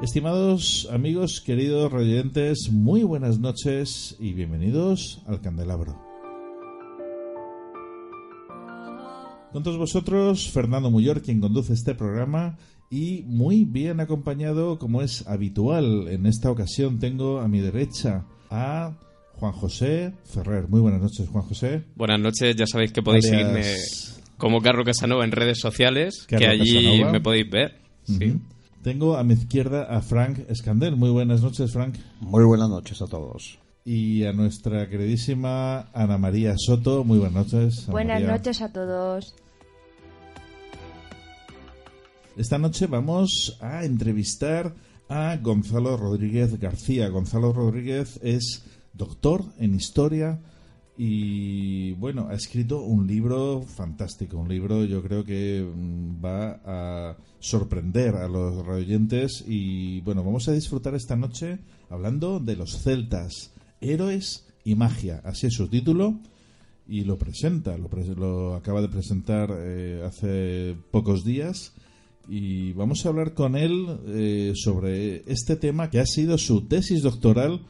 Estimados amigos, queridos radiantes, muy buenas noches y bienvenidos al Candelabro. Con todos vosotros, Fernando Muyor, quien conduce este programa, y muy bien acompañado, como es habitual. En esta ocasión tengo a mi derecha a Juan José Ferrer. Muy buenas noches, Juan José. Buenas noches, ya sabéis que podéis seguirme como Carro Casanova en redes sociales, que allí me podéis ver. Sí. Tengo a mi izquierda a Frank Escandel. Muy buenas noches, Frank. Muy buenas noches a todos. Y a nuestra queridísima Ana María Soto. Muy buenas noches. buenas noches a todos. Esta noche vamos a entrevistar a Gonzalo Rodríguez García. Gonzalo Rodríguez es doctor en historia y bueno, ha escrito un libro fantástico, un libro yo creo que mm, va a sorprender a los oyentes y bueno, vamos a disfrutar esta noche hablando de los celtas, héroes y magia, así es su título y lo presenta, lo, acaba de presentar eh, hace pocos días y vamos a hablar con él eh, sobre este tema que ha sido su tesis doctoral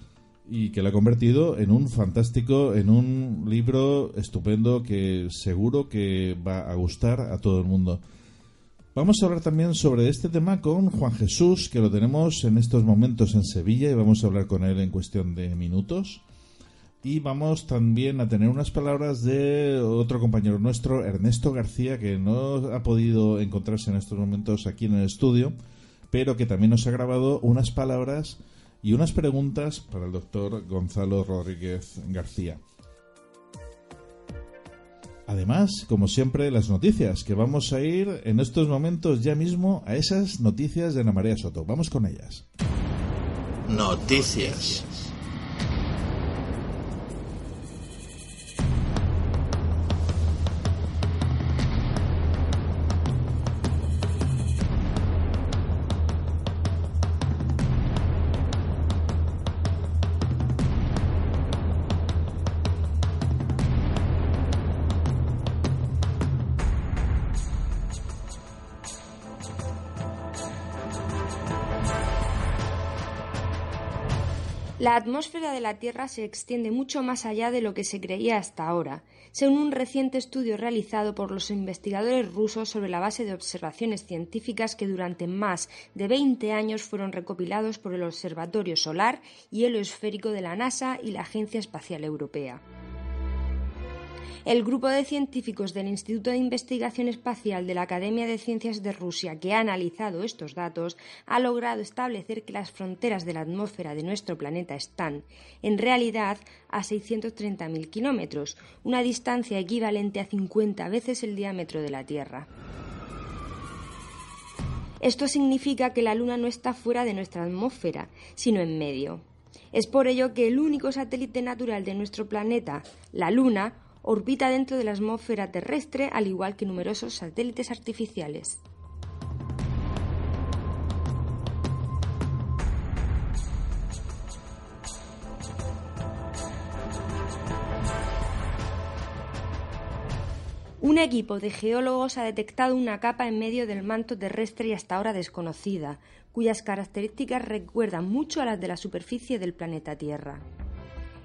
y que lo ha convertido en un fantástico, en un libro estupendo que seguro que va a gustar a todo el mundo. Vamos a hablar también sobre este tema con Juan Jesús, que lo tenemos en estos momentos en Sevilla y vamos a hablar con él en cuestión de minutos. Y vamos también a tener unas palabras de otro compañero nuestro, Ernesto García, que no ha podido encontrarse en estos momentos aquí en el estudio, pero que también nos ha grabado unas palabras y unas preguntas para el doctor Gonzalo Rodríguez García. Además, como siempre, las noticias, que vamos a ir en estos momentos ya mismo a esas noticias de Ana María Soto. Vamos con ellas. Noticias. La atmósfera de la Tierra se extiende mucho más allá de lo que se creía hasta ahora, según un reciente estudio realizado por los investigadores rusos sobre la base de observaciones científicas que durante más de 20 años fueron recopilados por el Observatorio Solar y Helioesférico de la NASA y la Agencia Espacial Europea. El grupo de científicos del Instituto de Investigación Espacial de la Academia de Ciencias de Rusia que ha analizado estos datos ha logrado establecer que las fronteras de la atmósfera de nuestro planeta están, en realidad, a 630.000 kilómetros, una distancia equivalente a 50 veces el diámetro de la Tierra. Esto significa que la Luna no está fuera de nuestra atmósfera, sino en medio. Es por ello que el único satélite natural de nuestro planeta, la Luna, orbita dentro de la atmósfera terrestre al igual que numerosos satélites artificiales. Un equipo de geólogos ha detectado una capa en medio del manto terrestre y hasta ahora desconocida, cuyas características recuerdan mucho a las de la superficie del planeta Tierra.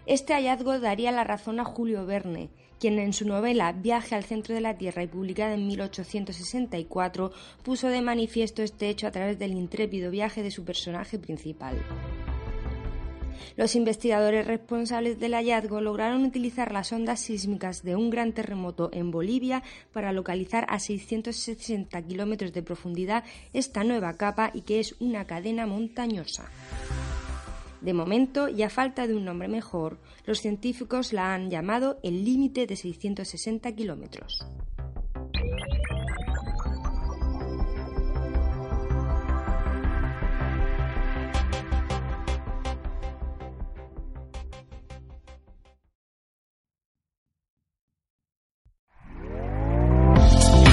Este hallazgo daría la razón a Julio Verne, quien en su novela Viaje al centro de la Tierra y publicada en 1864 puso de manifiesto este hecho a través del intrépido viaje de su personaje principal. Los investigadores responsables del hallazgo lograron utilizar las ondas sísmicas de un gran terremoto en Bolivia para localizar a 660 kilómetros de profundidad esta nueva capa y que es una cadena montañosa. De momento, y a falta de un nombre mejor, los científicos la han llamado el límite de 660 kilómetros.